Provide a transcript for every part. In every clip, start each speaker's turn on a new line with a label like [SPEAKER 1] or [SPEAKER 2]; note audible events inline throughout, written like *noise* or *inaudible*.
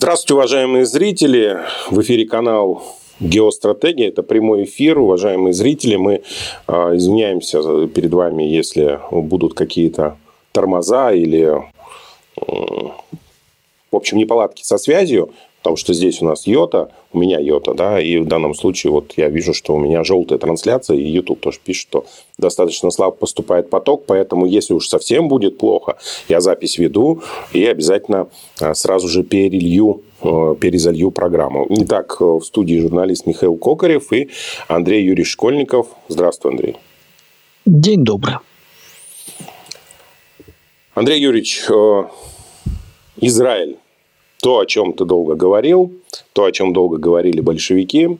[SPEAKER 1] Здравствуйте, уважаемые зрители. В эфире канал Геостратегия – это прямой эфир. Уважаемые зрители, мы э, извиняемся перед вами, если будут какие-то тормоза или, в общем, неполадки со связью потому что здесь у нас йота, у меня йота, да, и в данном случае вот я вижу, что у меня желтая трансляция, и YouTube тоже пишет, что достаточно слабо поступает поток, поэтому если уж совсем будет плохо, я запись веду и обязательно а, сразу же перелью э, перезалью программу. Итак, э, в студии журналист Михаил Кокарев и Андрей Юрьевич Школьников. Здравствуй, Андрей.
[SPEAKER 2] День добрый.
[SPEAKER 1] Андрей Юрьевич, э, Израиль то, о чем ты долго говорил, то, о чем долго говорили большевики,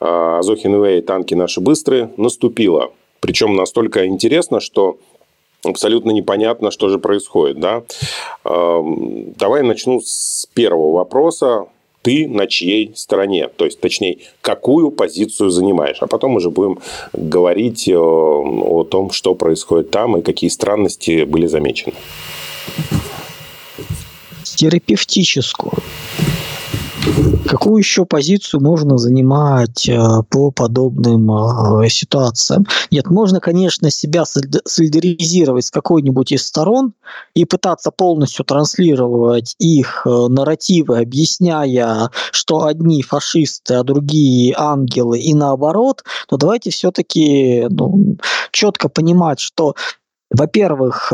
[SPEAKER 1] а, Азохин и танки наши быстрые, наступило. Причем настолько интересно, что абсолютно непонятно, что же происходит. Да? А, давай начну с первого вопроса. Ты на чьей стороне? То есть, точнее, какую позицию занимаешь? А потом уже будем говорить о, о том, что происходит там и какие странности были замечены
[SPEAKER 2] терапевтическую. Какую еще позицию можно занимать э, по подобным э, ситуациям? Нет, можно, конечно, себя солидаризировать с какой-нибудь из сторон и пытаться полностью транслировать их э, нарративы, объясняя, что одни фашисты, а другие ангелы и наоборот, но давайте все-таки ну, четко понимать, что во-первых,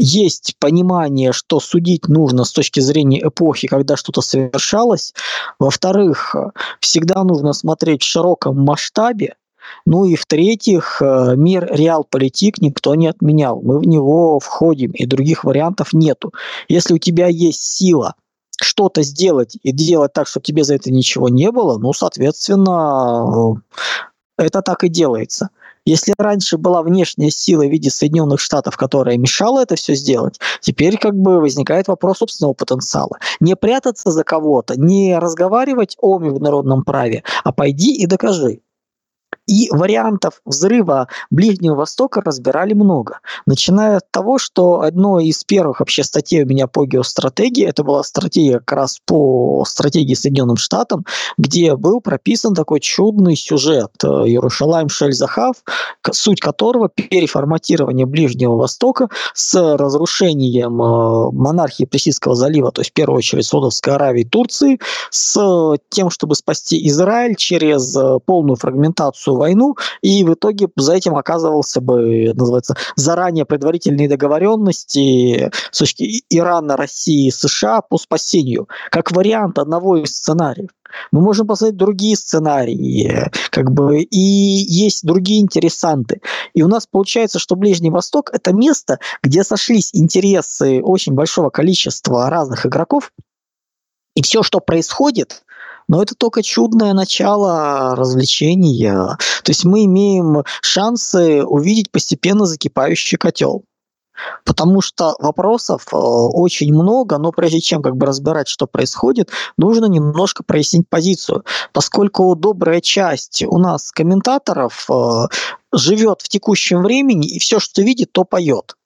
[SPEAKER 2] есть понимание, что судить нужно с точки зрения эпохи, когда что-то совершалось. Во-вторых, всегда нужно смотреть в широком масштабе. Ну и в-третьих, э, мир реал-политик никто не отменял. Мы в него входим, и других вариантов нету. Если у тебя есть сила что-то сделать и делать так, чтобы тебе за это ничего не было, ну, соответственно, э, это так и делается. Если раньше была внешняя сила в виде Соединенных Штатов, которая мешала это все сделать, теперь как бы возникает вопрос собственного потенциала. Не прятаться за кого-то, не разговаривать о международном праве, а пойди и докажи. И вариантов взрыва Ближнего Востока разбирали много. Начиная от того, что одной из первых вообще статей у меня по геостратегии, это была стратегия как раз по стратегии Соединенным Штатам, где был прописан такой чудный сюжет э, Иерушалайм Шельзахав, суть которого переформатирование Ближнего Востока с разрушением э, монархии Персидского залива, то есть в первую очередь Саудовской Аравии и Турции, с тем, чтобы спасти Израиль через э, полную фрагментацию войну, и в итоге за этим оказывался бы, называется, заранее предварительные договоренности с точки Ирана, России, США по спасению, как вариант одного из сценариев. Мы можем посмотреть другие сценарии, как бы, и есть другие интересанты. И у нас получается, что Ближний Восток – это место, где сошлись интересы очень большого количества разных игроков, и все, что происходит, но это только чудное начало развлечения. То есть мы имеем шансы увидеть постепенно закипающий котел. Потому что вопросов э, очень много, но прежде чем как бы разбирать, что происходит, нужно немножко прояснить позицию. Поскольку добрая часть у нас комментаторов э, живет в текущем времени и все, что видит, то поет.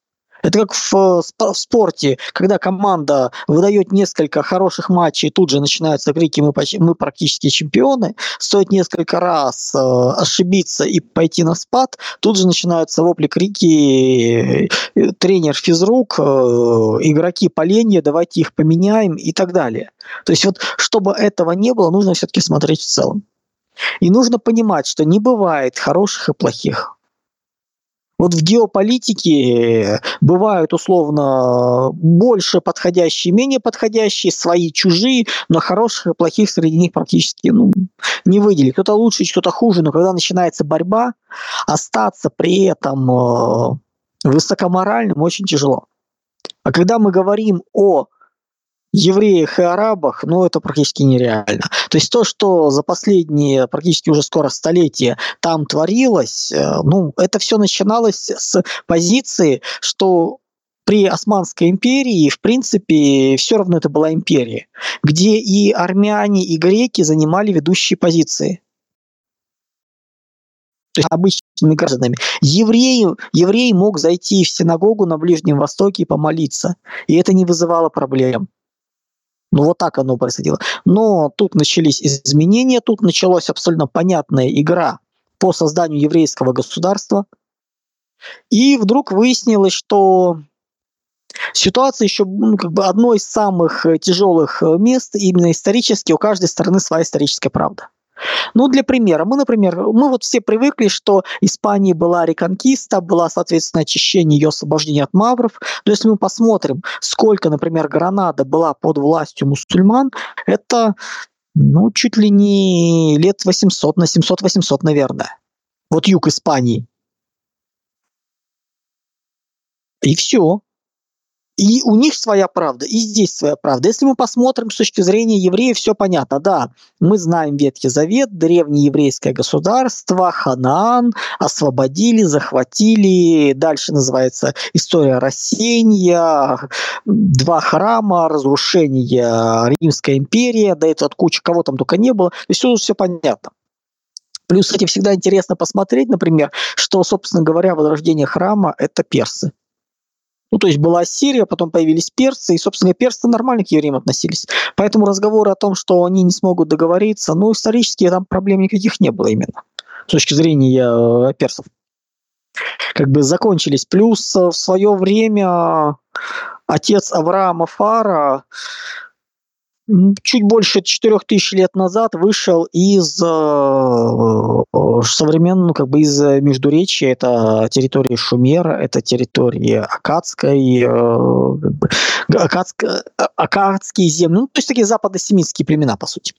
[SPEAKER 2] Это как в, в спорте, когда команда выдает несколько хороших матчей, тут же начинаются крики «мы, мы практически чемпионы», стоит несколько раз э, ошибиться и пойти на спад, тут же начинаются вопли, крики э, «тренер физрук», э, «игроки поленья, давайте их поменяем» и так далее. То есть вот, чтобы этого не было, нужно все-таки смотреть в целом. И нужно понимать, что не бывает хороших и плохих. Вот в геополитике бывают условно больше подходящие, менее подходящие, свои, чужие, но хороших и плохих среди них практически ну, не выделить. Кто-то лучше, кто-то хуже, но когда начинается борьба, остаться при этом э, высокоморальным очень тяжело. А когда мы говорим о евреях и арабах, ну, это практически нереально. То есть то, что за последние практически уже скоро столетия там творилось, э, ну, это все начиналось с позиции, что при Османской империи, в принципе, все равно это была империя, где и армяне, и греки занимали ведущие позиции. То есть обычными гражданами. Еврей, еврей мог зайти в синагогу на Ближнем Востоке и помолиться, и это не вызывало проблем. Ну, вот так оно происходило. Но тут начались изменения, тут началась абсолютно понятная игра по созданию еврейского государства. И вдруг выяснилось, что ситуация еще ну, как бы одно из самых тяжелых мест именно исторически, у каждой стороны своя историческая правда. Ну, для примера, мы, например, мы вот все привыкли, что Испании была реконкиста, была, соответственно, очищение ее освобождение от мавров. Но если мы посмотрим, сколько, например, Гранада была под властью мусульман, это, ну, чуть ли не лет 800, на 700-800, наверное. Вот юг Испании. И все. И у них своя правда, и здесь своя правда. Если мы посмотрим с точки зрения евреев, все понятно. Да, мы знаем Ветхий Завет, древнее еврейское государство, Ханаан, освободили, захватили. Дальше называется история рассеяния, два храма, разрушение Римской империи, да это от кучи кого там только не было. Есть все, все понятно. Плюс, кстати, всегда интересно посмотреть, например, что, собственно говоря, возрождение храма – это персы. Ну, то есть была Сирия, потом появились перцы, и, собственно, персы нормально к евреям относились. Поэтому разговоры о том, что они не смогут договориться, ну, исторически там проблем никаких не было именно с точки зрения э, персов. Как бы закончились. Плюс э, в свое время отец Авраама Фара чуть больше 4000 лет назад вышел из э, э современного, ну, как бы из Междуречия, это территория Шумера, это территория Акадской, э, Акадск, Акадские земли, ну, то есть такие западно-семитские племена, по сути.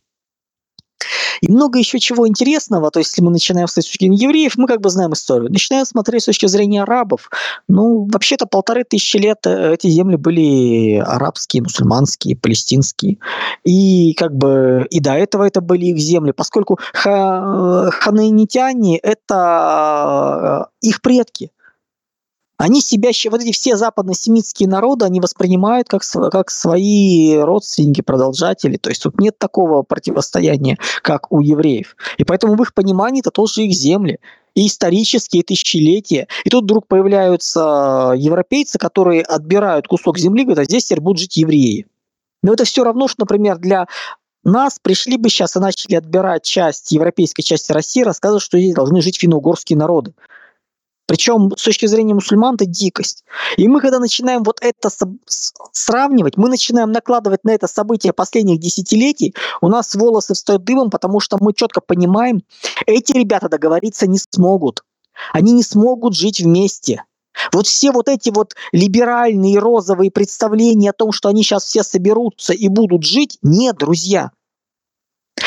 [SPEAKER 2] И много еще чего интересного, то есть если мы начинаем с точки зрения евреев, мы как бы знаем историю. Начинаем смотреть с точки зрения арабов, ну, вообще-то полторы тысячи лет э, эти земли были арабские, мусульманские, палестинские. И как бы и до этого это были их земли, поскольку ха- хананитяне – это э, их предки. Они себя, вот эти все западно-семитские народы, они воспринимают как, как свои родственники, продолжатели. То есть тут нет такого противостояния, как у евреев. И поэтому в их понимании это тоже их земли. И исторические тысячелетия. И тут вдруг появляются европейцы, которые отбирают кусок земли, говорят, а здесь теперь будут жить евреи. Но это все равно, что, например, для нас пришли бы сейчас и начали отбирать часть европейской части России, рассказывать, что здесь должны жить финно-угорские народы. Причем с точки зрения мусульман это дикость. И мы, когда начинаем вот это сравнивать, мы начинаем накладывать на это события последних десятилетий, у нас волосы встают дымом, потому что мы четко понимаем, эти ребята договориться не смогут. Они не смогут жить вместе. Вот все вот эти вот либеральные розовые представления о том, что они сейчас все соберутся и будут жить, нет, друзья.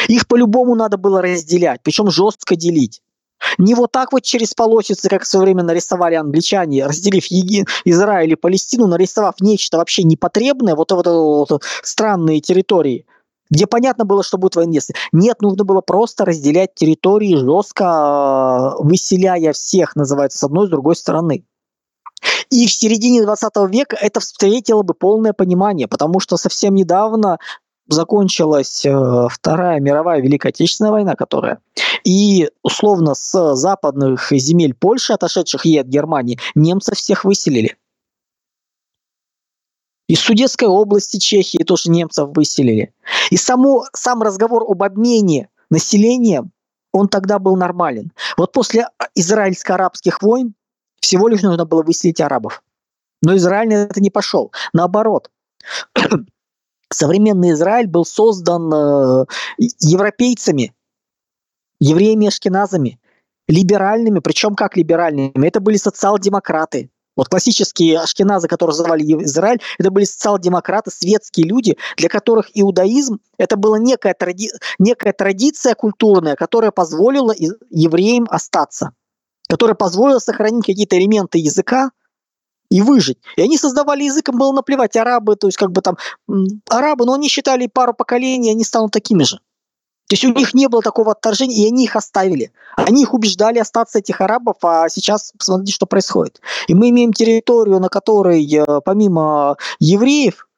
[SPEAKER 2] Их по-любому надо было разделять, причем жестко делить. Не вот так вот через полосицы, как в свое время нарисовали англичане, разделив Еги, Израиль и Палестину, нарисовав нечто вообще непотребное, вот, вот, вот, вот странные территории, где понятно было, что будет военные Нет, нужно было просто разделять территории жестко, выселяя всех, называется, с одной и с другой стороны. И в середине 20 века это встретило бы полное понимание, потому что совсем недавно закончилась э, Вторая мировая Великая Отечественная война, которая, и условно с западных земель Польши, отошедших ей от Германии, немцев всех выселили. Из Судетской области Чехии тоже немцев выселили. И само, сам разговор об обмене населением, он тогда был нормален. Вот после израильско-арабских войн всего лишь нужно было выселить арабов. Но Израиль на это не пошел. Наоборот, современный Израиль был создан э, европейцами, евреями-ашкеназами, либеральными, причем как либеральными? Это были социал-демократы. Вот классические ашкеназы, которые создавали Израиль, это были социал-демократы, светские люди, для которых иудаизм – это была некая, тради... некая традиция культурная, которая позволила евреям остаться, которая позволила сохранить какие-то элементы языка, и выжить. И они создавали язык, им было наплевать, арабы, то есть как бы там, арабы, но они считали пару поколений, они станут такими же. То есть у них не было такого отторжения, и они их оставили. Они их убеждали остаться, этих арабов, а сейчас посмотрите, что происходит. И мы имеем территорию, на которой э, помимо евреев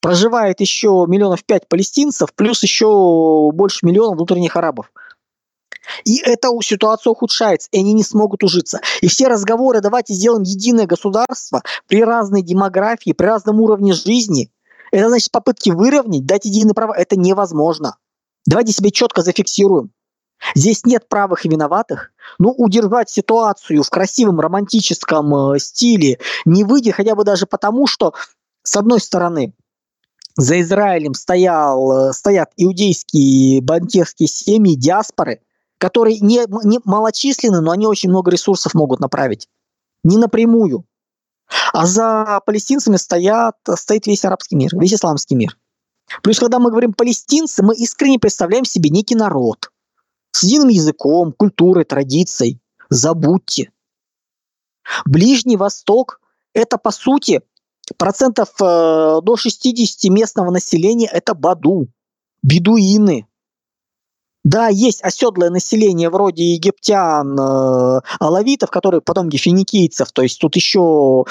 [SPEAKER 2] проживает еще миллионов пять палестинцев, плюс еще больше миллиона внутренних арабов. И эта ситуация ухудшается, и они не смогут ужиться. И все разговоры, давайте сделаем единое государство при разной демографии, при разном уровне жизни, Это значит попытки выровнять, дать единые права. Это невозможно. Давайте себе четко зафиксируем. Здесь нет правых и виноватых. Ну, удержать ситуацию в красивом романтическом э, стиле не выйдет, хотя бы даже потому, что, с одной стороны, за Израилем стоял, э, стоят иудейские банкирские семьи, диаспоры, которые не, не малочисленны, но они очень много ресурсов могут направить. Не напрямую. А за палестинцами стоят, стоит весь арабский мир, весь исламский мир. Плюс, когда мы говорим палестинцы, мы искренне представляем себе некий народ с единым языком, культурой, традицией. Забудьте. Ближний Восток – это, по сути, процентов э, до 60 местного населения – это баду, бедуины. Да, есть оседлое население вроде египтян, э, алавитов, которые потом финикийцев, то есть тут еще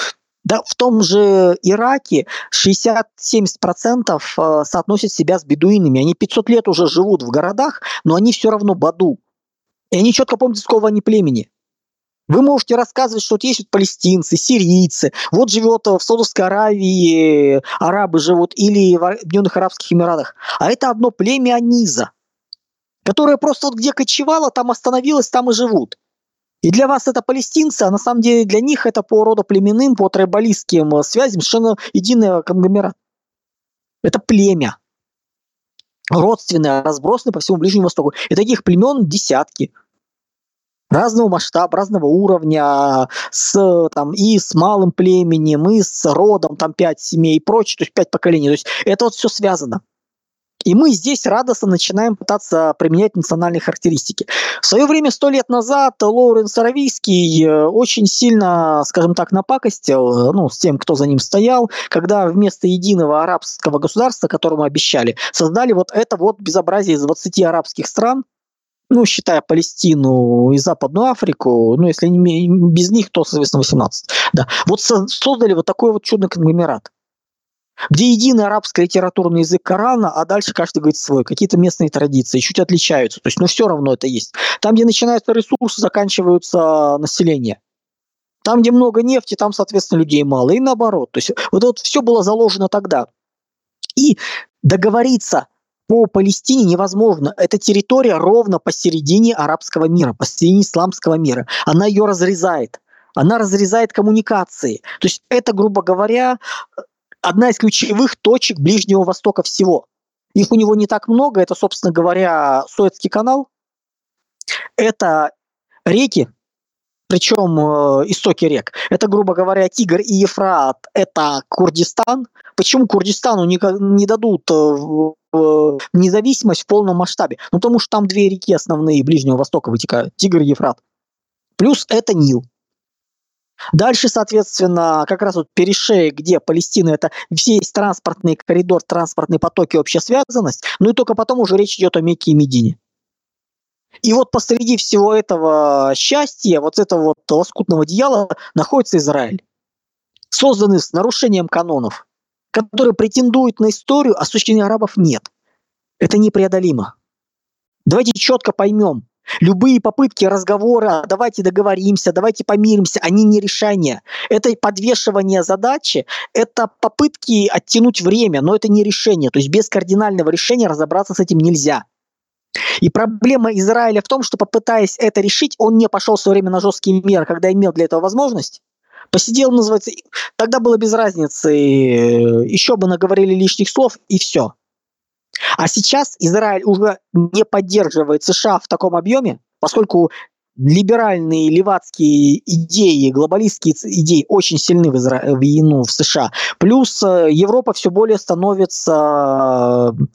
[SPEAKER 2] да, в том же Ираке 60-70% э, соотносят себя с бедуинами. Они 500 лет уже живут в городах, но они все равно баду. И они четко помнят, с какого они племени. Вы можете рассказывать, что вот есть вот палестинцы, сирийцы, вот живет в Саудовской Аравии арабы живут или в Объединенных Арабских Эмиратах. А это одно племя Аниза, которое просто вот где кочевало, там остановилось, там и живут. И для вас это палестинцы, а на самом деле для них это по роду племенным, по трайбалистским э, связям совершенно единый конгломерат. Это племя. Родственное, разбросанное по всему Ближнему Востоку. И таких племен десятки. Разного масштаба, разного уровня, с, там, и с малым племенем, и с родом, там, пять семей и прочее, то есть пять поколений. То есть это вот все связано. И мы здесь радостно начинаем пытаться применять национальные характеристики. В свое время, сто лет назад, Лоуренс Аравийский э, очень сильно, скажем так, напакостил э, ну, с тем, кто за ним стоял, когда вместо единого арабского государства, которому обещали, создали вот это вот безобразие из 20 арабских стран, ну, считая Палестину и Западную Африку, ну, если не, без них, то, соответственно, 18. Да. Вот создали вот такой вот чудный конгломерат где единый арабский литературный язык Корана, а дальше каждый говорит свой. Какие-то местные традиции чуть отличаются. То есть, ну, все равно это есть. Там, где начинаются ресурсы, заканчиваются население. Там, где много нефти, там, соответственно, людей мало. И наоборот. То есть, вот это все было заложено тогда. И договориться по Палестине невозможно. Эта территория ровно посередине арабского мира, посередине исламского мира. Она ее разрезает. Она разрезает коммуникации. То есть это, грубо говоря, одна из ключевых точек Ближнего Востока всего. Их у него не так много. Это, собственно говоря, Суэцкий канал. Это реки, причем э, истоки рек. Это, грубо говоря, Тигр и Ефрат. Это Курдистан. Почему Курдистану не, не дадут э, э, независимость в полном масштабе? Ну, потому что там две реки основные Ближнего Востока вытекают. Тигр и Ефрат. Плюс это Нил. Дальше, соответственно, как раз вот перешея, где Палестина, это весь транспортный коридор, транспортные потоки, общая связанность, ну и только потом уже речь идет о Мекке и Медине. И вот посреди всего этого счастья, вот этого вот лоскутного одеяла находится Израиль, созданный с нарушением канонов, который претендует на историю, а арабов нет. Это непреодолимо. Давайте четко поймем, Любые попытки разговора, давайте договоримся, давайте помиримся, они не решение. Это подвешивание задачи, это попытки оттянуть время, но это не решение. То есть без кардинального решения разобраться с этим нельзя. И проблема Израиля в том, что попытаясь это решить, он не пошел в свое время на жесткие меры, когда имел для этого возможность. Посидел, называется, тогда было без разницы, еще бы наговорили лишних слов и все. А сейчас Израиль уже не поддерживает США в таком объеме, поскольку либеральные левацкие идеи, глобалистские идеи очень сильны в, Изра... в, ну, в США. Плюс э, Европа все более становится, ну,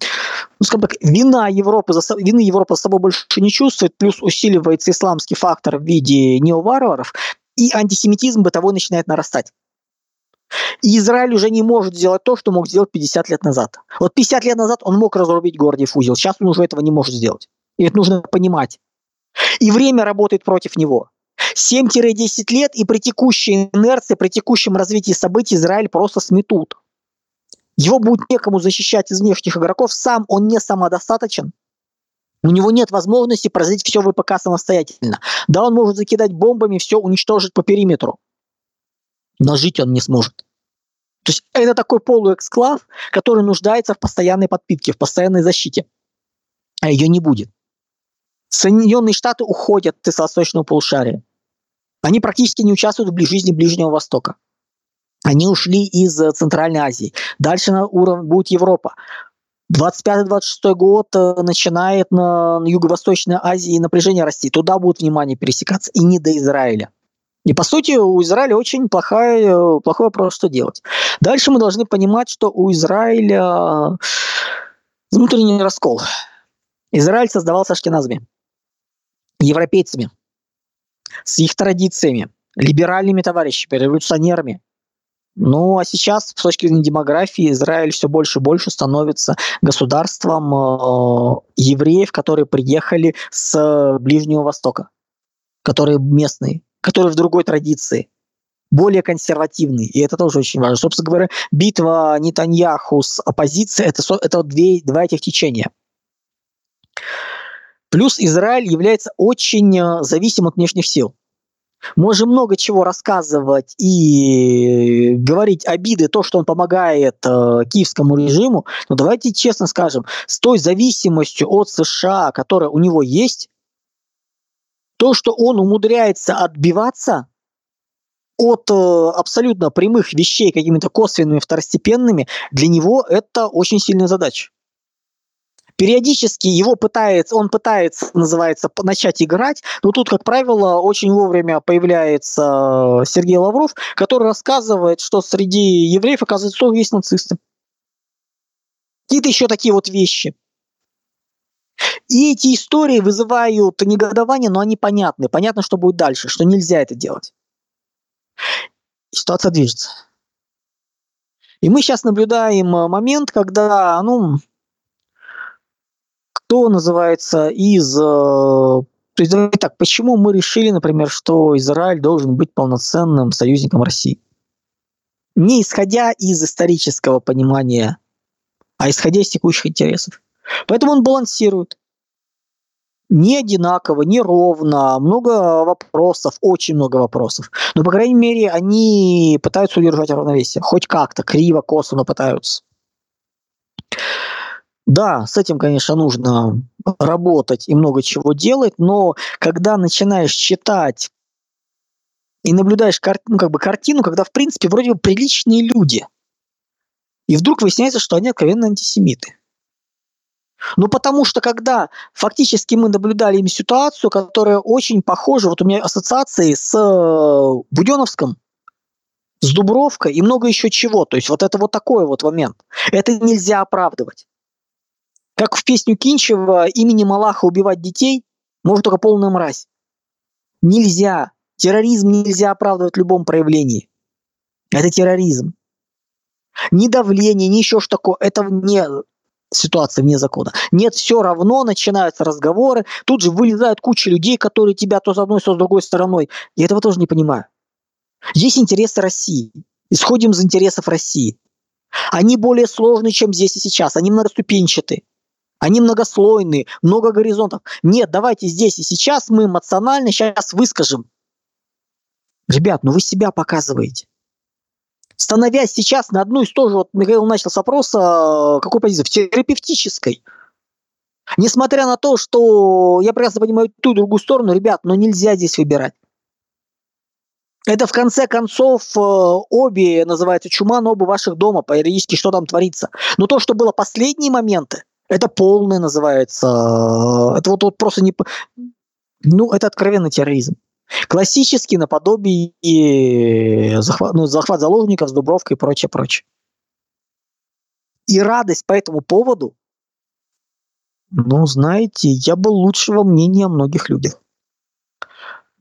[SPEAKER 2] скажем так, вина Европы, за... вины Европа с собой больше не чувствует, плюс усиливается исламский фактор в виде неоварваров, и антисемитизм бытовой начинает нарастать. И Израиль уже не может сделать то, что мог сделать 50 лет назад. Вот 50 лет назад он мог разрубить Гордиев узел, сейчас он уже этого не может сделать. И это нужно понимать. И время работает против него. 7-10 лет, и при текущей инерции, при текущем развитии событий Израиль просто сметут. Его будет некому защищать из внешних игроков, сам он не самодостаточен. У него нет возможности производить все ВПК самостоятельно. Да, он может закидать бомбами, все уничтожить по периметру но жить он не сможет. То есть это такой полуэксклав, который нуждается в постоянной подпитке, в постоянной защите. А ее не будет. Соединенные Штаты уходят из восточного полушария. Они практически не участвуют в жизни Ближнего Востока. Они ушли из э, Центральной Азии. Дальше на уровне будет Европа. 25-26 год э, начинает на Юго-Восточной Азии напряжение расти. Туда будет внимание пересекаться. И не до Израиля. И по сути у Израиля очень плохая, э, плохой вопрос, что делать. Дальше мы должны понимать, что у Израиля внутренний раскол. Израиль создавался ашкеназами, европейцами, с их традициями, либеральными товарищами, революционерами. Ну, а сейчас, с точки зрения демографии, Израиль все больше и больше становится государством э, евреев, которые приехали с Ближнего Востока, которые местные, которые в другой традиции, более консервативные. И это тоже очень важно. Собственно говоря, битва Нетаньяху с оппозицией это, – это две, два этих течения. Плюс Израиль является очень э, зависим от внешних сил. Можем много чего рассказывать и говорить обиды, то, что он помогает э, киевскому режиму, но давайте честно скажем, с той зависимостью от США, которая у него есть, то, что он умудряется отбиваться от э, абсолютно прямых вещей какими-то косвенными, второстепенными, для него это очень сильная задача. Периодически его пытается, он пытается, называется, начать играть, но тут, как правило, очень вовремя появляется Сергей Лавров, который рассказывает, что среди евреев, оказывается, есть нацисты. Какие-то еще такие вот вещи. И эти истории вызывают негодование, но они понятны. Понятно, что будет дальше, что нельзя это делать. ситуация движется. И мы сейчас наблюдаем момент, когда, ну, кто называется из... Э, то есть, давайте так, почему мы решили, например, что Израиль должен быть полноценным союзником России? Не исходя из исторического понимания, а исходя из текущих интересов. Поэтому он балансирует. Не одинаково, не ровно, много вопросов, очень много вопросов. Но, по крайней мере, они пытаются удержать равновесие. Хоть как-то, криво, косо, но пытаются. Да, с этим, конечно, нужно работать и много чего делать, но когда начинаешь читать и наблюдаешь кар- ну, как бы картину, когда, в принципе, вроде бы приличные люди, и вдруг выясняется, что они откровенно антисемиты. Ну, потому что когда фактически мы наблюдали им ситуацию, которая очень похожа, вот у меня ассоциации с э, Буденовском, с Дубровкой и много еще чего. То есть вот это вот такой вот момент. Это нельзя оправдывать. Как в песню Кинчева имени Малаха убивать детей может только полная мразь. Нельзя. Терроризм нельзя оправдывать в любом проявлении. Это терроризм. Ни давление, ни еще что такое. Это вне ситуация вне закона. Нет, все равно начинаются разговоры, тут же вылезают куча людей, которые тебя то с одной, то с другой стороной. Я этого тоже не понимаю. Есть интересы России. Исходим из интересов России. Они более сложные, чем здесь и сейчас. Они многоступенчатые. Они многослойные, много горизонтов. Нет, давайте здесь и сейчас мы эмоционально сейчас выскажем. Ребят, ну вы себя показываете. Становясь сейчас на одну из тоже, вот Михаил начал с вопроса, какой позиции? В терапевтической. Несмотря на то, что я прекрасно понимаю ту и другую сторону, ребят, но нельзя здесь выбирать. Это в конце концов э, обе называется чума, но оба ваших дома, по-юридически, что там творится. Но то, что было последние моменты, это полное называется. Э, это вот, вот просто не... Ну, это откровенный терроризм. Классический наподобие и захват, ну, захват заложников с Дубровкой и прочее, прочее. И радость по этому поводу, ну, знаете, я был лучшего мнения о многих людях.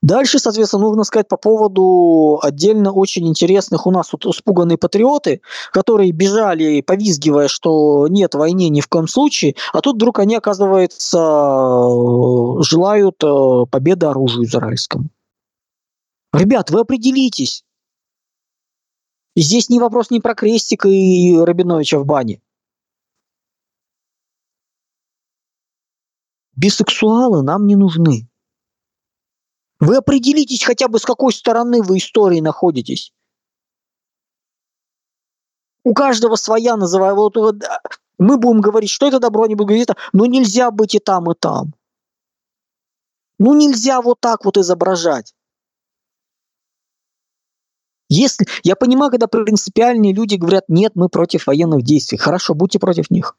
[SPEAKER 2] Дальше, соответственно, нужно сказать по поводу отдельно очень интересных у нас вот испуганные патриоты, которые бежали, повизгивая, что нет войны ни в коем случае, а тут вдруг они, оказывается, желают э, победы оружию израильскому. Ребят, вы определитесь. здесь не вопрос не про Крестика и Рабиновича в бане. Бисексуалы нам не нужны. Вы определитесь хотя бы, с какой стороны вы истории находитесь. У каждого своя называю. Вот, вот, мы будем говорить, что это добро, не будем говорить это, нельзя быть и там, и там. Ну нельзя вот так вот изображать. Если, я понимаю, когда принципиальные люди говорят, нет, мы против военных действий. Хорошо, будьте против них.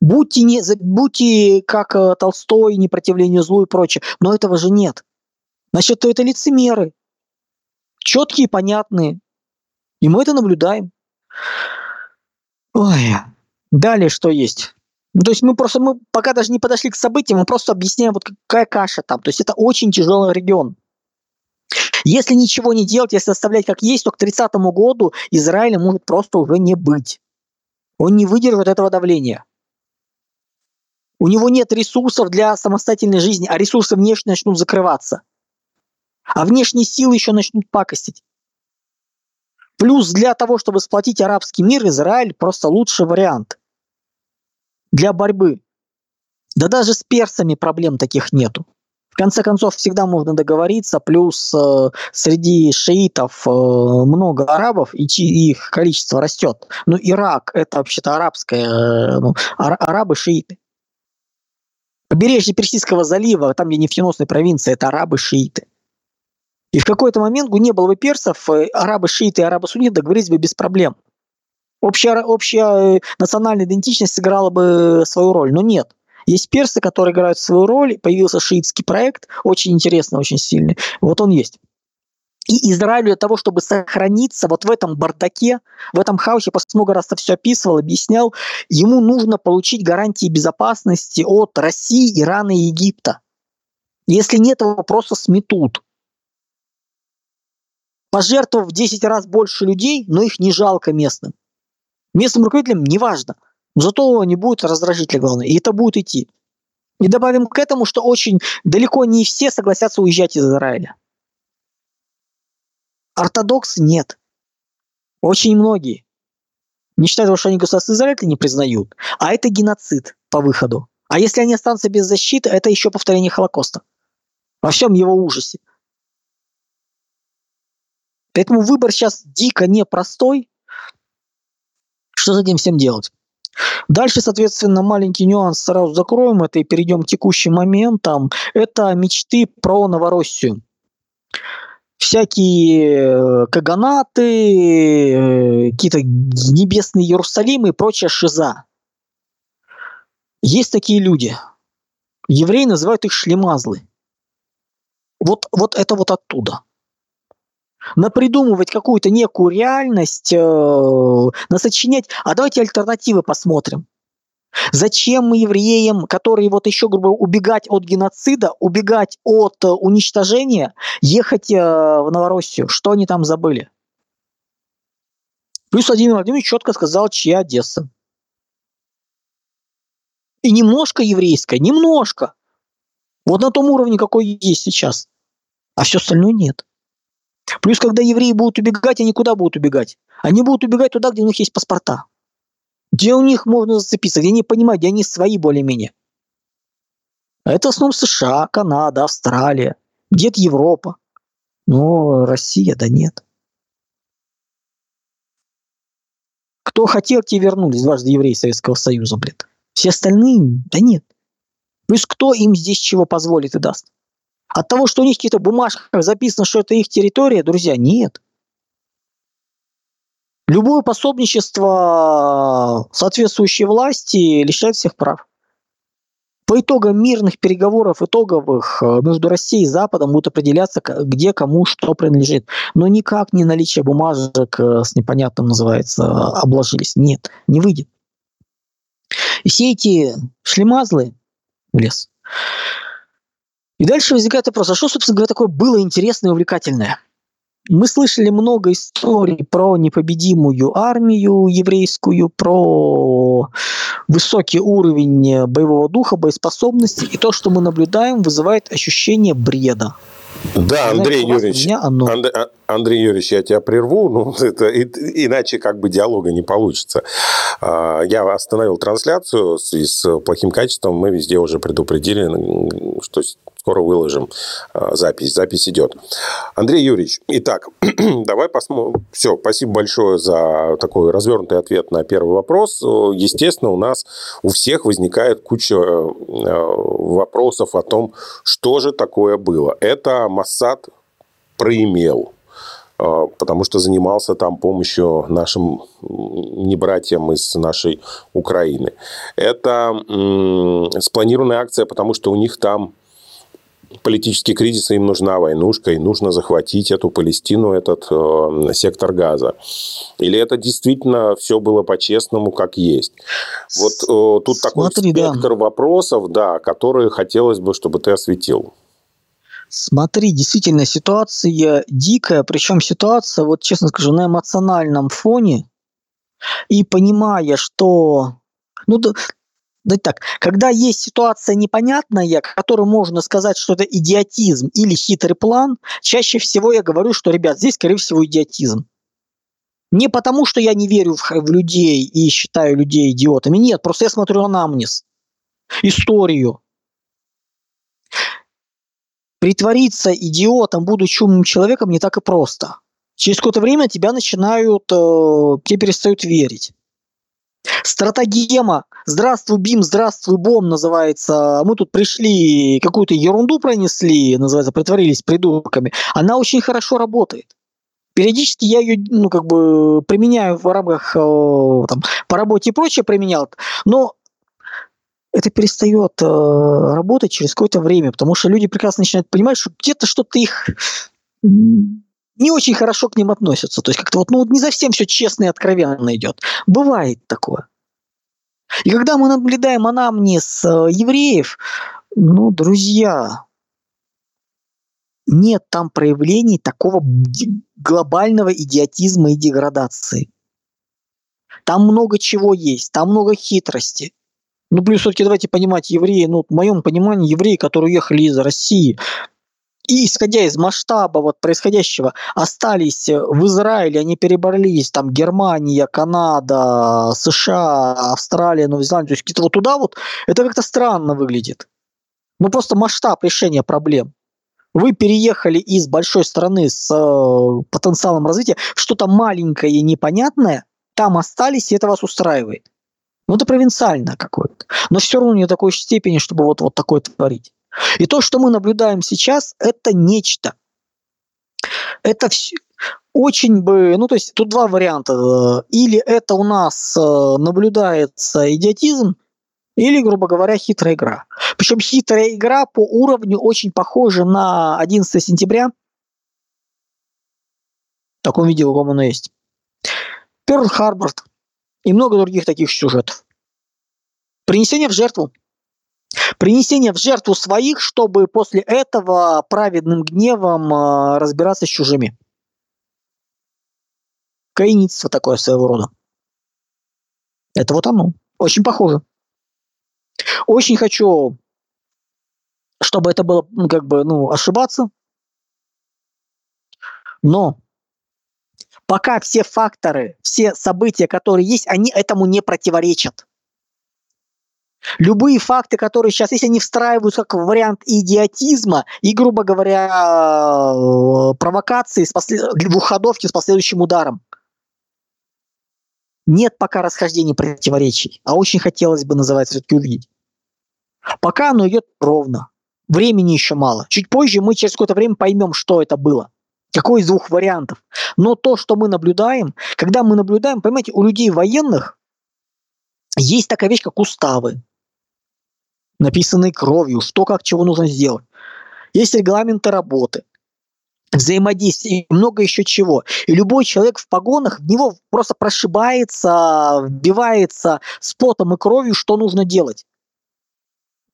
[SPEAKER 2] Будьте, не, будьте как э, Толстой, непротивлению злу и прочее. Но этого же нет. Значит, то это лицемеры. Четкие, понятные. И мы это наблюдаем. Ой. Далее что есть? Ну, то есть мы просто, мы пока даже не подошли к событиям, мы просто объясняем, вот какая каша там. То есть это очень тяжелый регион. Если ничего не делать, если оставлять как есть, то к 30 году Израиля может просто уже не быть. Он не выдержит этого давления. У него нет ресурсов для самостоятельной жизни, а ресурсы внешние начнут закрываться. А внешние силы еще начнут пакостить. Плюс для того, чтобы сплотить арабский мир, Израиль просто лучший вариант для борьбы. Да даже с персами проблем таких нету. В конце концов, всегда можно договориться, плюс э, среди шиитов э, много арабов, и их количество растет. Ну, Ирак – это вообще-то арабское, э, ну, ар- арабы-шииты. Побережье Персидского залива, там, где нефтеносная провинция, это арабы-шииты. И в какой-то момент, не было бы персов, э, арабы-шииты и арабы-сунниты договорились бы без проблем. Общая, общая э, национальная идентичность сыграла бы свою роль, но нет. Есть персы, которые играют свою роль, появился шиитский проект, очень интересный, очень сильный. Вот он есть. И Израилю для того, чтобы сохраниться вот в этом бардаке, в этом хаосе, просто много раз это все описывал, объяснял, ему нужно получить гарантии безопасности от России, Ирана и Египта. Если нет, его просто сметут. Пожертвовав в 10 раз больше людей, но их не жалко местным. Местным руководителям не важно. Зато не будет раздражителя, главное. И это будет идти. И добавим к этому, что очень далеко не все согласятся уезжать из Израиля. Ортодоксы нет. Очень многие. Не считают того, что они государство Израиля не признают. А это геноцид по выходу. А если они останутся без защиты, это еще повторение Холокоста. Во всем его ужасе. Поэтому выбор сейчас дико непростой. Что с этим всем делать? Дальше, соответственно, маленький нюанс сразу закроем это и перейдем к текущим моментам. Это мечты про Новороссию всякие э, каганаты, э, какие-то небесные Иерусалимы и прочая шиза. Есть такие люди. Евреи называют их шлемазлы. Вот, вот это вот оттуда. Напридумывать какую-то некую реальность, э, насочинять. А давайте альтернативы посмотрим. Зачем мы евреям, которые вот еще, грубо убегать от геноцида, убегать от э, уничтожения, ехать э, в Новороссию? Что они там забыли? Плюс Владимир Владимирович четко сказал, чья Одесса. И немножко еврейская, немножко. Вот на том уровне, какой есть сейчас. А все остальное нет. Плюс, когда евреи будут убегать, они куда будут убегать? Они будут убегать туда, где у них есть паспорта где у них можно зацепиться, где они понимают, где они свои более-менее. Это в основном США, Канада, Австралия, где-то Европа. Но Россия, да нет. Кто хотел, те вернулись, дважды евреи Советского Союза, блин. Все остальные, да нет. Плюс кто им здесь чего позволит и даст? От того, что у них в каких-то бумажках записано, что это их территория, друзья, нет. Любое пособничество соответствующей власти лишает всех прав. По итогам мирных переговоров, итоговых э, между Россией и Западом будет определяться, где кому что принадлежит. Но никак не наличие бумажек э, с непонятным называется обложились. Нет, не выйдет. И все эти шлемазлы в лес. И дальше возникает вопрос, а что, собственно говоря, такое было интересное и увлекательное – мы слышали много историй про непобедимую армию еврейскую, про высокий уровень боевого духа, боеспособности, и то, что мы наблюдаем, вызывает ощущение бреда.
[SPEAKER 1] Да, Андрей Юрьевич, оно... Андрей, а, Андрей Юрьевич, я тебя прерву, ну, *laughs* это, иначе как бы диалога не получится. А, я остановил трансляцию в связи с плохим качеством, мы везде уже предупредили, что скоро выложим э, запись. Запись идет. Андрей Юрьевич, итак, *clears throat* давай посмотрим. Все, спасибо большое за такой развернутый ответ на первый вопрос. Естественно, у нас у всех возникает куча вопросов о том, что же такое было. Это Моссад проимел а, потому что занимался там помощью нашим небратьям из нашей Украины. Это спланированная акция, потому что у них там политический кризис, им нужна войнушка, и нужно захватить эту Палестину, этот э, сектор газа. Или это действительно все было по-честному, как есть? Вот э, тут Смотри, такой спектр да. вопросов, да, которые хотелось бы, чтобы ты осветил.
[SPEAKER 2] Смотри, действительно, ситуация дикая, причем ситуация, вот честно скажу, на эмоциональном фоне, и понимая, что... Ну, да, так, когда есть ситуация непонятная, которую можно сказать, что это идиотизм или хитрый план, чаще всего я говорю, что, ребят, здесь, скорее всего, идиотизм. Не потому, что я не верю в, в людей и считаю людей идиотами. Нет, просто я смотрю анамнез, историю, притвориться идиотом, будучи умным человеком, не так и просто. Через какое-то время тебя начинают, э, тебе перестают верить. Стратагема «Здравствуй, Бим, здравствуй, Бом» называется. Мы тут пришли, какую-то ерунду пронесли, называется, притворились придурками. Она очень хорошо работает. Периодически я ее, ну, как бы применяю в рамках э, там, по работе и прочее применял, но это перестает э, работать через какое-то время, потому что люди прекрасно начинают понимать, что где-то что-то их не очень хорошо к ним относятся. То есть как-то вот, ну, не совсем все честно и откровенно идет. Бывает такое. И когда мы наблюдаем анамнез э, евреев, ну, друзья, нет там проявлений такого глобального идиотизма и деградации. Там много чего есть, там много хитрости. Ну, плюс все-таки давайте понимать, евреи, ну, в моем понимании, евреи, которые уехали из России, и исходя из масштаба вот происходящего, остались в Израиле, они перебрались, там, Германия, Канада, США, Австралия, Новая Зеландия, то есть где-то вот туда вот, это как-то странно выглядит. Ну, просто масштаб решения проблем. Вы переехали из большой страны с э, потенциалом развития что-то маленькое и непонятное, там остались, и это вас устраивает. Ну, это провинциально какое-то. Но все равно не до такой степени, чтобы вот, вот такое творить. И то, что мы наблюдаем сейчас, это нечто. Это все, очень бы, ну то есть тут два варианта. Или это у нас э, наблюдается идиотизм, или, грубо говоря, хитрая игра. Причем хитрая игра по уровню очень похожа на 11 сентября. В таком виде, в каком оно есть. Перл Харборд и много других таких сюжетов. Принесение в жертву. Принесение в жертву своих, чтобы после этого праведным гневом э, разбираться с чужими. Каиництво такое своего рода. Это вот оно. Очень похоже. Очень хочу, чтобы это было, ну, как бы, ну, ошибаться. Но пока все факторы, все события, которые есть, они этому не противоречат. Любые факты, которые сейчас, если они встраиваются как вариант идиотизма и, грубо говоря, э, провокации с послед... двухходовки с последующим ударом, нет пока расхождений противоречий, а очень хотелось бы, называется, все-таки увидеть. Пока оно идет ровно. Времени еще мало. Чуть позже мы через какое-то время поймем, что это было. Какой из двух вариантов? Но то, что мы наблюдаем, когда мы наблюдаем, понимаете, у людей военных есть такая вещь, как уставы, написанные кровью, что, как, чего нужно сделать. Есть регламенты работы, взаимодействие и много еще чего. И любой человек в погонах, в него просто прошибается, вбивается с потом и кровью, что нужно делать.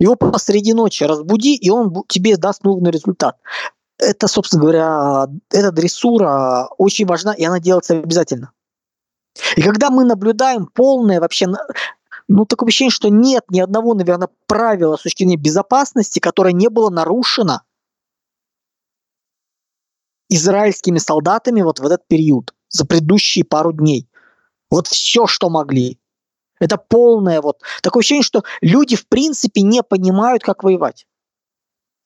[SPEAKER 2] Его посреди ночи разбуди, и он тебе даст нужный результат это, собственно говоря, эта дрессура очень важна, и она делается обязательно. И когда мы наблюдаем полное вообще, ну, такое ощущение, что нет ни одного, наверное, правила зрения безопасности, которое не было нарушено израильскими солдатами вот в этот период, за предыдущие пару дней. Вот все, что могли. Это полное вот... Такое ощущение, что люди в принципе не понимают, как воевать.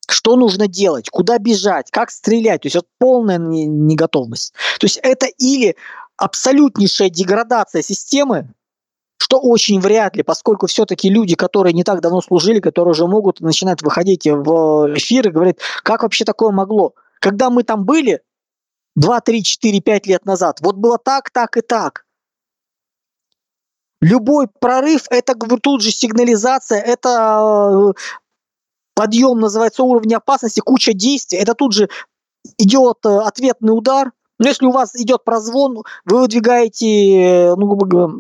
[SPEAKER 2] что нужно делать, куда бежать, как стрелять. То есть вот полная неготовность. То есть это или абсолютнейшая деградация системы, что очень вряд ли, поскольку все-таки люди, которые не так давно служили, которые уже могут начинать выходить в эфир и говорить, как вообще такое могло? Когда мы там были 2, 3, 4, 5 лет назад, вот было так, так и так. Любой прорыв – это тут же сигнализация, это э, подъем, называется, уровня опасности, куча действий. Это тут же идет э, ответный удар. Но если у вас идет прозвон, вы выдвигаете, ну, грубо говоря,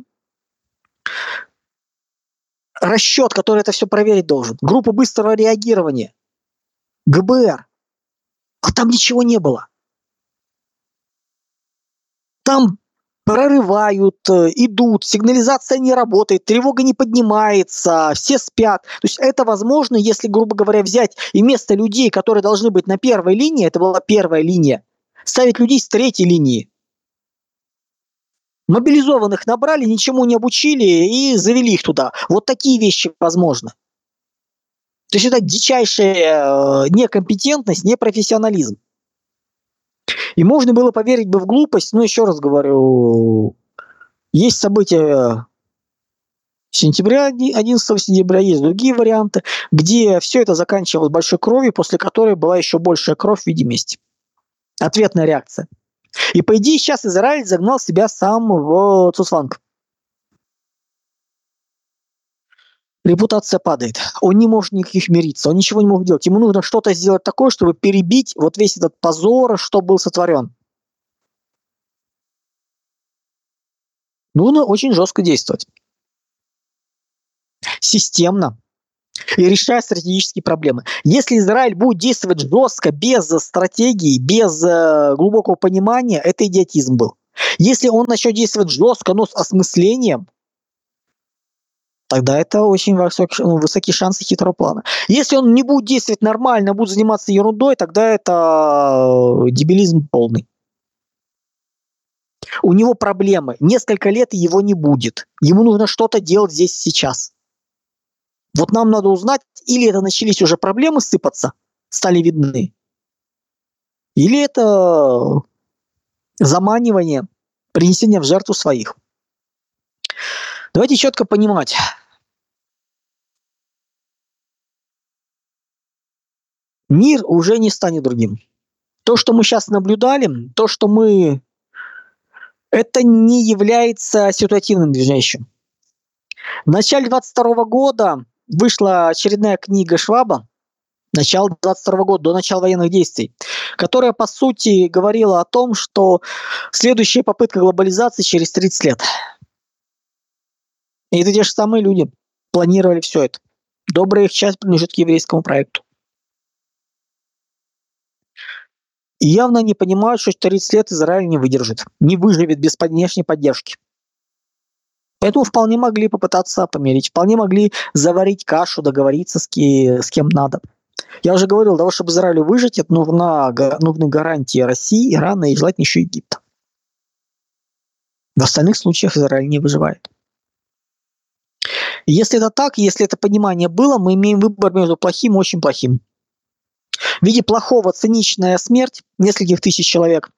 [SPEAKER 2] расчет, который это все проверить должен. Группа быстрого реагирования. ГБР. А там ничего не было. Там прорывают, э, идут, сигнализация не работает, тревога не поднимается, все спят. То есть это возможно, если, грубо говоря, взять и вместо людей, которые должны быть на первой линии, это была первая линия, ставить людей с третьей линии. Мобилизованных набрали, ничему не обучили и завели их туда. Вот такие вещи возможно. То есть это дичайшая э, некомпетентность, непрофессионализм. И можно было поверить бы в глупость, но еще раз говорю, есть события сентября, 11 сентября, есть другие варианты, где все это заканчивалось большой кровью, после которой была еще большая кровь в виде мести. Ответная реакция. И по идее сейчас Израиль загнал себя сам в Цусванг. репутация падает. Он не может никаких мириться, он ничего не может делать. Ему нужно что-то сделать такое, чтобы перебить вот весь этот позор, что был сотворен. Нужно очень жестко действовать. Системно. И решать стратегические проблемы. Если Израиль будет действовать жестко, без стратегии, без э, глубокого понимания, это идиотизм был. Если он начнет действовать жестко, но с осмыслением, тогда это очень высокий, ну, высокие шансы хитрого плана. Если он не будет действовать нормально, будет заниматься ерундой, тогда это э, дебилизм полный. У него проблемы. Несколько лет его не будет. Ему нужно что-то делать здесь сейчас. Вот нам надо узнать, или это начались уже проблемы сыпаться, стали видны, или это заманивание, принесение в жертву своих. Давайте четко понимать, мир уже не станет другим. То, что мы сейчас наблюдали, то, что мы... Это не является ситуативным движением. В начале 22 года вышла очередная книга Шваба, начало 22 года, до начала военных действий, которая, по сути, говорила о том, что следующая попытка глобализации через 30 лет. И это те же самые люди планировали все это. Добрая их часть принадлежит к еврейскому проекту. И явно не понимают, что 30 лет Израиль не выдержит, не выживет без внешней поддержки. Поэтому вполне могли попытаться помирить, вполне могли заварить кашу, договориться с, ки, с кем надо. Я уже говорил, для того, чтобы Израилю выжить, это нужна, нужны гарантии России, Ирана и желательно еще Египта. В остальных случаях Израиль не выживает. если это так, если это понимание было, мы имеем выбор между плохим и очень плохим в виде плохого циничная смерть нескольких тысяч человек,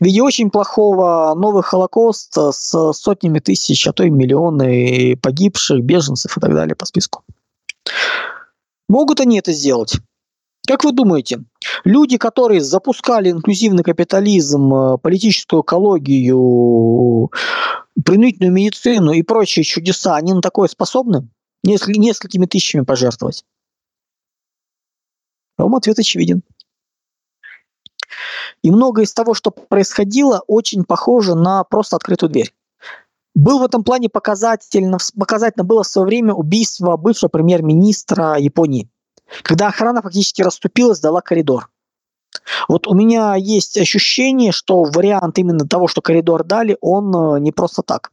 [SPEAKER 2] в виде очень плохого новый Холокост с сотнями тысяч, а то и миллионы погибших, беженцев и так далее по списку. Могут они это сделать? Как вы думаете, люди, которые запускали инклюзивный капитализм, э, политическую экологию, принудительную медицину и прочие чудеса, они на такое способны? Несколькими тысячами пожертвовать? По-моему, ответ очевиден. И многое из того, что происходило, очень похоже на просто открытую дверь. Был в этом плане показательно, показательно было в свое время убийство бывшего премьер-министра Японии, когда охрана фактически расступилась, дала коридор. Вот у меня есть ощущение, что вариант именно того, что коридор дали, он э, не просто так.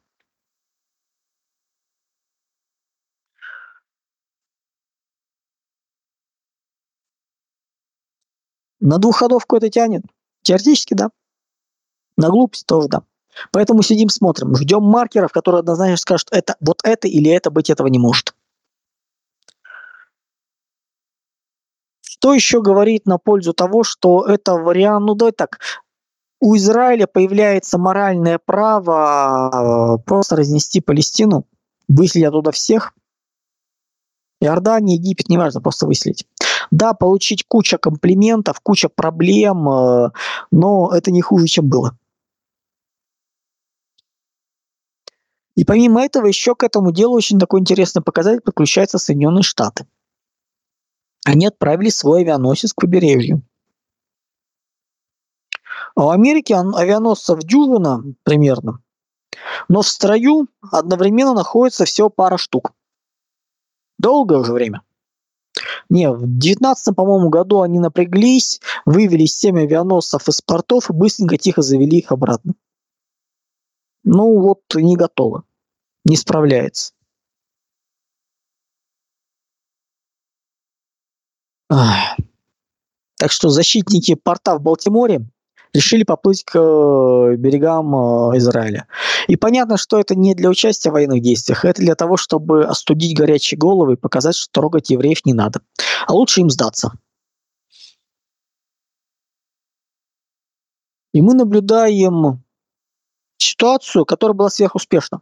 [SPEAKER 2] На двухходовку это тянет? Теоретически, да. На глупость тоже, да. Поэтому сидим, смотрим, ждем маркеров, которые однозначно скажут, это вот это или это быть этого не может. Что еще говорит на пользу того, что это вариант, ну давай так, у Израиля появляется моральное право э, просто разнести Палестину, выселить оттуда всех. Иордания, Египет, неважно, просто выселить. Да, получить куча комплиментов, куча проблем, э, но это не хуже, чем было. И помимо этого еще к этому делу очень такой интересный показатель подключаются Соединенные Штаты. Они отправили свой авианосец к побережью. А в Америке авианосцев дюжина примерно, но в строю одновременно находится всего пара штук. Долгое уже время. Не, в 19 по-моему, году они напряглись, вывели 7 авианосцев из портов и быстренько тихо завели их обратно. Ну вот не готово, не справляется. Ах. Так что защитники порта в Балтиморе решили поплыть к э, берегам э, Израиля. И понятно, что это не для участия в военных действиях, это для того, чтобы остудить горячие головы и показать, что трогать евреев не надо. А лучше им сдаться. И мы наблюдаем ситуацию, которая была сверхуспешна.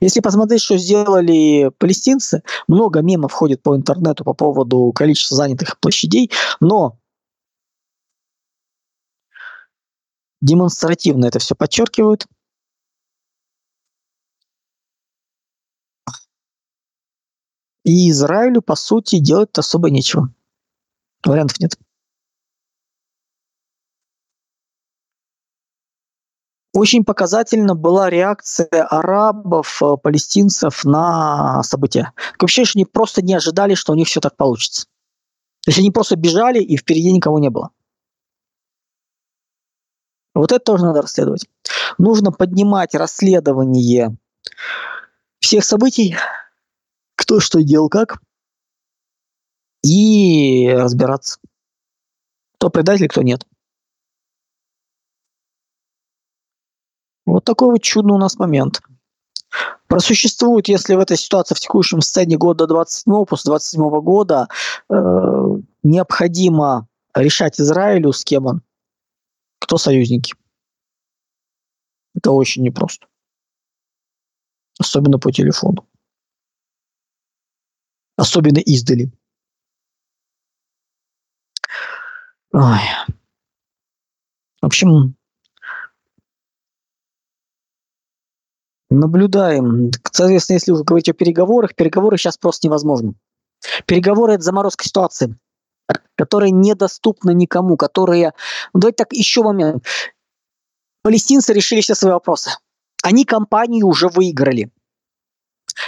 [SPEAKER 2] Если посмотреть, что сделали палестинцы, много мемов ходит по интернету по поводу количества занятых площадей, но демонстративно это все подчеркивают. И Израилю, по сути, делать особо нечего. Вариантов нет. Очень показательна была реакция арабов, э, палестинцев на события. Вообще, что они просто не ожидали, что у них все так получится. То есть они просто бежали, и впереди никого не было. Вот это тоже надо расследовать. Нужно поднимать расследование всех событий, кто что делал как, и разбираться, кто предатель, кто нет. Вот такой вот чудный у нас момент. Просуществует, если в этой ситуации в текущем состоянии года 27 после 27 года э, необходимо решать Израилю, с кем он, кто союзники. Это очень непросто. Особенно по телефону. Особенно издали. Ой. В общем, Наблюдаем. Соответственно, если вы говорите о переговорах, переговоры сейчас просто невозможны. Переговоры – это заморозка ситуации, которая недоступна никому, которые... Ну, давайте так, еще момент. Палестинцы решили все свои вопросы. Они кампанию уже выиграли.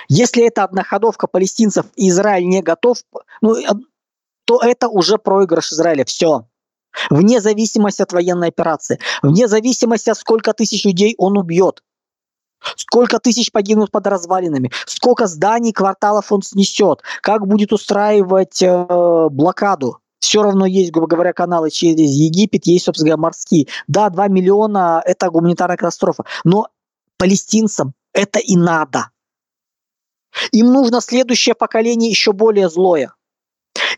[SPEAKER 2] Если это одноходовка палестинцев и Израиль не готов, ну, то это уже проигрыш Израиля. Все. Вне зависимости от военной операции, вне зависимости от сколько тысяч людей он убьет. Сколько тысяч погибнут под развалинами, сколько зданий, кварталов он снесет, как будет устраивать э, блокаду. Все равно есть, грубо говоря, каналы через Египет, есть, собственно говоря, морские. Да, 2 миллиона – это гуманитарная катастрофа, но палестинцам это и надо. Им нужно следующее поколение еще более злое.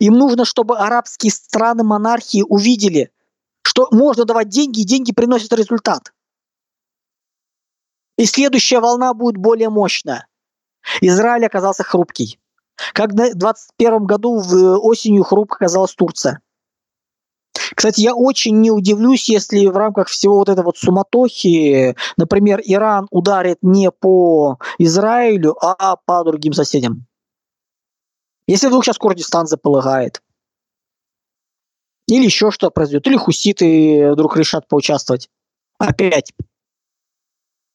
[SPEAKER 2] Им нужно, чтобы арабские страны, монархии увидели, что можно давать деньги, и деньги приносят результат. И следующая волна будет более мощная. Израиль оказался хрупкий. Как в 2021 году в осенью хрупко оказалась Турция. Кстати, я очень не удивлюсь, если в рамках всего вот этой вот суматохи, например, Иран ударит не по Израилю, а по другим соседям. Если вдруг сейчас Курдистан заполагает. Или еще что произойдет. Или хуситы вдруг решат поучаствовать. Опять.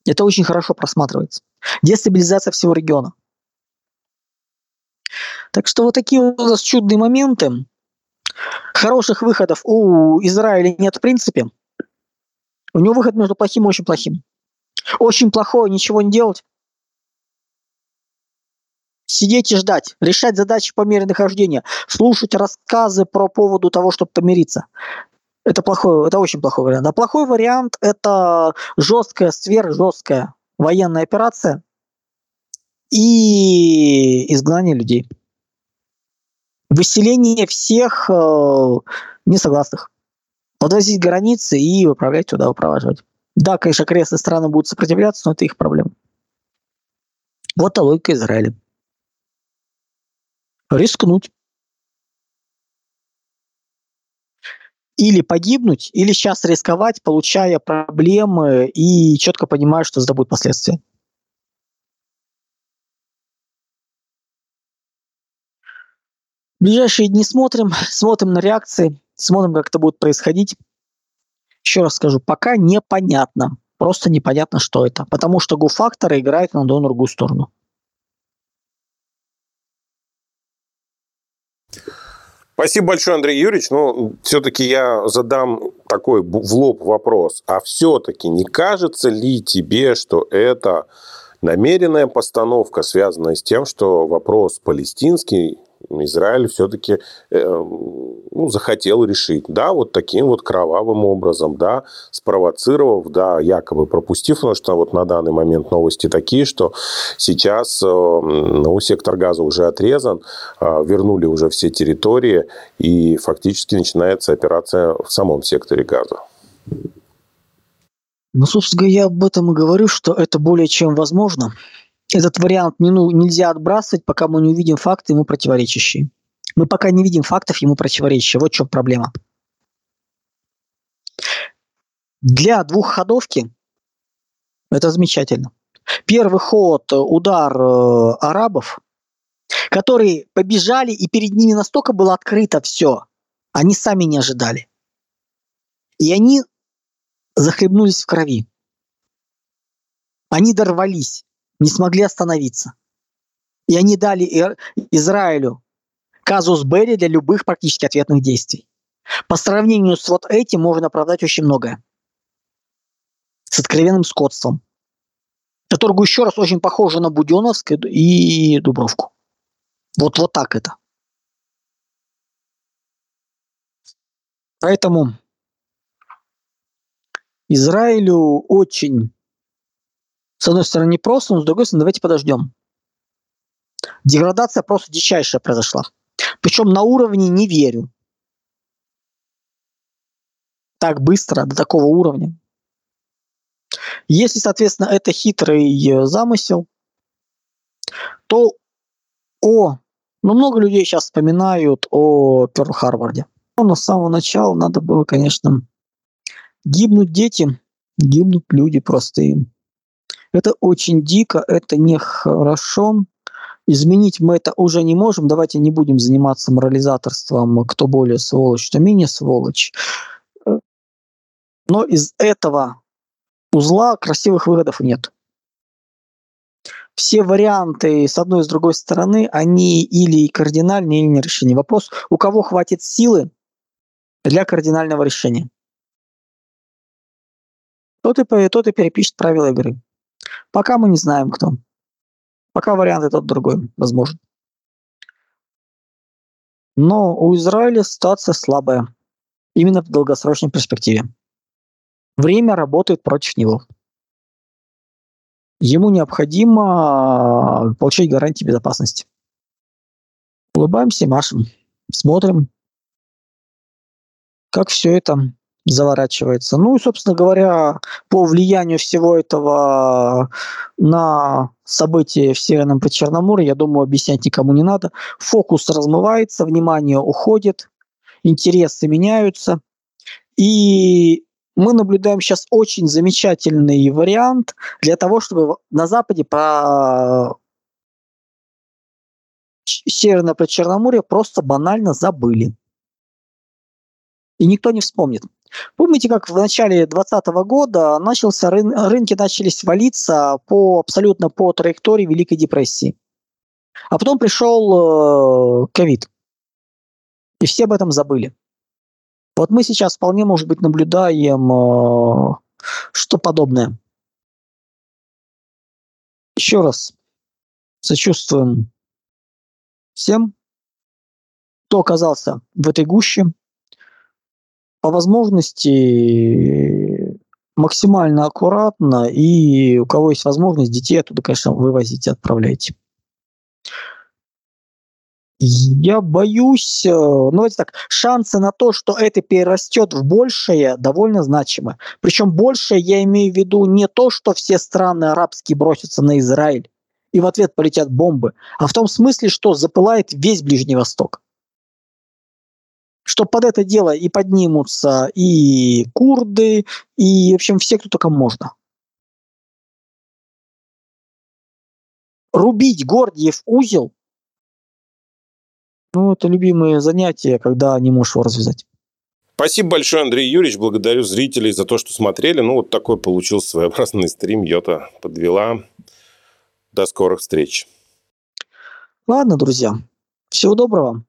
[SPEAKER 2] Это очень хорошо просматривается. Дестабилизация всего региона. Так что вот такие у нас чудные моменты. Хороших выходов у Израиля нет в принципе. У него выход между плохим и очень плохим. Очень плохое ничего не делать. Сидеть и ждать, решать задачи по мере нахождения, слушать рассказы про поводу того, чтобы помириться. Это плохой, это очень плохой вариант. А плохой вариант – это жесткая, сверхжесткая военная операция и изгнание людей. Выселение всех э, несогласных. Подвозить границы и управлять туда, выпроваживать. Да, конечно, окрестные страны будут сопротивляться, но это их проблема. Вот та логика Израиля. Рискнуть. Или погибнуть, или сейчас рисковать, получая проблемы и четко понимая, что это будет последствия. ближайшие дни смотрим, *laughs* смотрим на реакции, смотрим, как это будет происходить. Еще раз скажу, пока непонятно. Просто непонятно, что это. Потому что гуфакторы играют на другую сторону.
[SPEAKER 1] Спасибо большое, Андрей Юрьевич. Но ну, все-таки я задам такой в лоб вопрос. А все-таки не кажется ли тебе, что это намеренная постановка, связанная с тем, что вопрос палестинский Израиль все-таки э, ну, захотел решить, да, вот таким вот кровавым образом, да, спровоцировав, да, якобы пропустив, потому что вот на данный момент новости такие, что сейчас э, ну, сектор газа уже отрезан, э, вернули уже все территории, и фактически начинается операция в самом секторе газа.
[SPEAKER 2] Ну, собственно, я об этом и говорю, что это более чем возможно этот вариант не, ну, нельзя отбрасывать, пока мы не увидим факты ему противоречащие. Мы пока не видим фактов ему противоречащие. Вот в чем проблема. Для двухходовки это замечательно. Первый ход – удар э, арабов, которые побежали, и перед ними настолько было открыто все, они сами не ожидали. И они захлебнулись в крови. Они дорвались не смогли остановиться. И они дали Израилю казус Берри для любых практически ответных действий. По сравнению с вот этим можно оправдать очень многое. С откровенным скотством. Которое, еще раз, очень похоже на Буденовск и Дубровку. Вот, вот так это. Поэтому Израилю очень с одной стороны, просто, но с другой стороны, давайте подождем. Деградация просто дичайшая произошла. Причем на уровне не верю. Так быстро, до такого уровня. Если, соответственно, это хитрый э, замысел, то о, ну много людей сейчас вспоминают о Перл-Харварде. Но с самого начала надо было, конечно, гибнуть дети, гибнут люди простые. Это очень дико, это нехорошо. Изменить мы это уже не можем. Давайте не будем заниматься морализаторством, кто более сволочь, кто менее сволочь. Но из этого узла красивых выходов нет. Все варианты с одной и с другой стороны, они или кардинальные, или не решение. Вопрос, у кого хватит силы для кардинального решения. Тот и, тот и перепишет правила игры. Пока мы не знаем, кто. Пока вариант этот другой, возможен. Но у Израиля ситуация слабая. Именно в долгосрочной перспективе. Время работает против него. Ему необходимо получить гарантии безопасности. Улыбаемся, машем, смотрим, как все это заворачивается. Ну и, собственно говоря, по влиянию всего этого на события в Северном Причерноморье, я думаю, объяснять никому не надо. Фокус размывается, внимание уходит, интересы меняются. И мы наблюдаем сейчас очень замечательный вариант для того, чтобы на Западе про Северное Причерноморье просто банально забыли. И никто не вспомнит. Помните, как в начале 2020 года начался, рын, рынки начали свалиться по, абсолютно по траектории Великой депрессии. А потом пришел э, ковид. И все об этом забыли. Вот мы сейчас вполне, может быть, наблюдаем э, что подобное. Еще раз сочувствуем всем, кто оказался в этой гуще, по возможности максимально аккуратно, и у кого есть возможность, детей оттуда, конечно, вывозите, отправляйте. Я боюсь, э, ну давайте так, шансы на то, что это перерастет в большее, довольно значимы. Причем большее я имею в виду не то, что все страны арабские бросятся на Израиль и в ответ полетят бомбы, а в том смысле, что запылает весь Ближний Восток. Что под это дело и поднимутся и курды, и, в общем, все, кто только можно. Рубить Гордиев узел ну, это любимое занятие, когда не можешь его развязать.
[SPEAKER 1] Спасибо большое, Андрей Юрьевич. Благодарю зрителей за то, что смотрели. Ну, вот такой получился своеобразный стрим. Йота подвела. До скорых встреч.
[SPEAKER 2] Ладно, друзья. Всего доброго.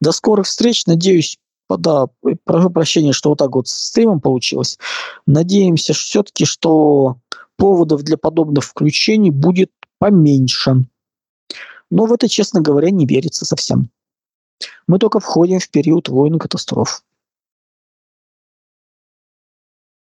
[SPEAKER 2] До скорых встреч. Надеюсь, да, прошу прощения, что вот так вот с стримом получилось. Надеемся все-таки, что поводов для подобных включений будет поменьше. Но в это, честно говоря, не верится совсем. Мы только входим в период войн и катастроф.